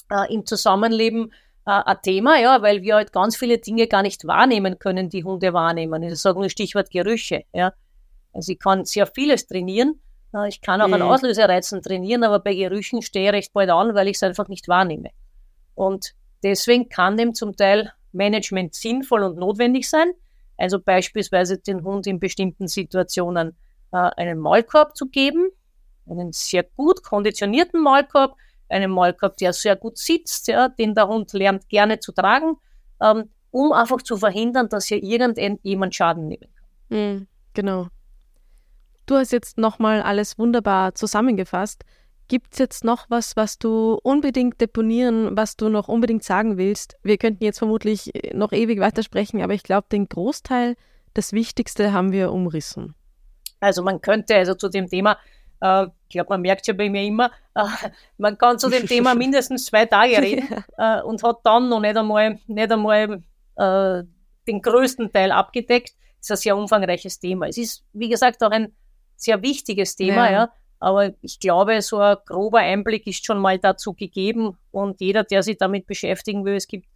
äh, im Zusammenleben äh, ein Thema, ja, weil wir halt ganz viele Dinge gar nicht wahrnehmen können, die Hunde wahrnehmen. Ich sage nur Stichwort Gerüche, ja. Also ich kann sehr vieles trainieren. Äh, ich kann auch mhm. an Auslösereizen trainieren, aber bei Gerüchen stehe ich recht bald an, weil ich es einfach nicht wahrnehme. Und deswegen kann dem zum Teil Management sinnvoll und notwendig sein. Also beispielsweise den Hund in bestimmten Situationen äh, einen Maulkorb zu geben, einen sehr gut konditionierten Maulkorb, einen Maulkorb, der sehr gut sitzt, ja, den der Hund lernt gerne zu tragen, ähm, um einfach zu verhindern, dass hier irgendjemand Schaden nehmen kann. Mhm, genau. Du hast jetzt nochmal alles wunderbar zusammengefasst. Gibt es jetzt noch was, was du unbedingt deponieren, was du noch unbedingt sagen willst? Wir könnten jetzt vermutlich noch ewig weitersprechen, aber ich glaube, den Großteil, das Wichtigste haben wir umrissen. Also man könnte also zu dem Thema, äh, ich glaube, man merkt ja bei mir immer, äh, man kann zu dem Thema mindestens zwei Tage reden äh, und hat dann noch nicht einmal, nicht einmal äh, den größten Teil abgedeckt. Das ist ein sehr umfangreiches Thema. Es ist, wie gesagt, auch ein sehr wichtiges Thema, ja. ja aber ich glaube, so ein grober Einblick ist schon mal dazu gegeben und jeder, der sich damit beschäftigen will, es gibt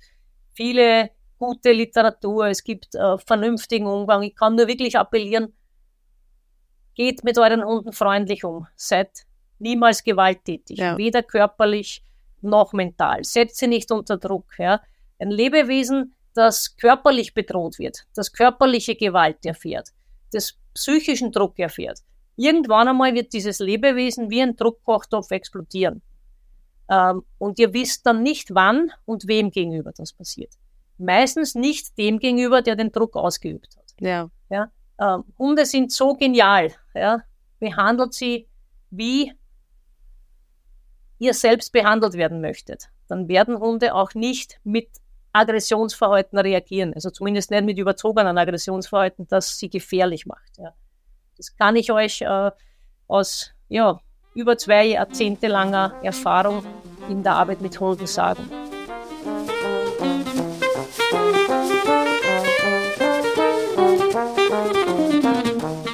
viele gute Literatur, es gibt äh, vernünftigen Umgang. Ich kann nur wirklich appellieren, geht mit euren Hunden freundlich um. Seid niemals gewalttätig, ja. weder körperlich noch mental. Setzt sie nicht unter Druck. Ja. Ein Lebewesen, das körperlich bedroht wird, das körperliche Gewalt erfährt, das psychischen Druck erfährt, Irgendwann einmal wird dieses Lebewesen wie ein Druckkochtopf explodieren. Ähm, und ihr wisst dann nicht, wann und wem gegenüber das passiert. Meistens nicht dem gegenüber, der den Druck ausgeübt hat. Ja. ja? Ähm, Hunde sind so genial. Ja? Behandelt sie, wie ihr selbst behandelt werden möchtet. Dann werden Hunde auch nicht mit Aggressionsverhalten reagieren. Also zumindest nicht mit überzogenen Aggressionsverhalten, das sie gefährlich macht. Ja. Das kann ich euch äh, aus ja, über zwei Jahrzehnte langer Erfahrung in der Arbeit mit Hunden sagen.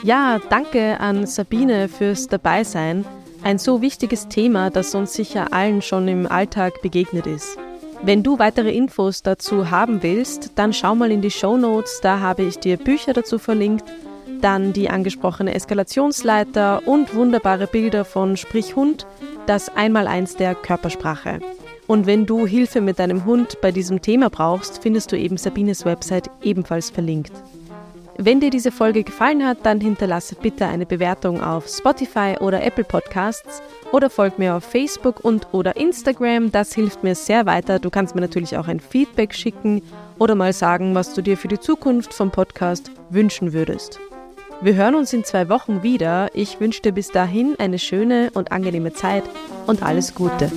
Ja, danke an Sabine fürs Dabeisein. Ein so wichtiges Thema, das uns sicher allen schon im Alltag begegnet ist. Wenn du weitere Infos dazu haben willst, dann schau mal in die Show Notes, da habe ich dir Bücher dazu verlinkt dann die angesprochene Eskalationsleiter und wunderbare Bilder von Sprich Hund, das Einmaleins der Körpersprache. Und wenn du Hilfe mit deinem Hund bei diesem Thema brauchst, findest du eben Sabines Website ebenfalls verlinkt. Wenn dir diese Folge gefallen hat, dann hinterlasse bitte eine Bewertung auf Spotify oder Apple Podcasts oder folg mir auf Facebook und oder Instagram. Das hilft mir sehr weiter. Du kannst mir natürlich auch ein Feedback schicken oder mal sagen, was du dir für die Zukunft vom Podcast wünschen würdest. Wir hören uns in zwei Wochen wieder. Ich wünsche dir bis dahin eine schöne und angenehme Zeit und alles Gute.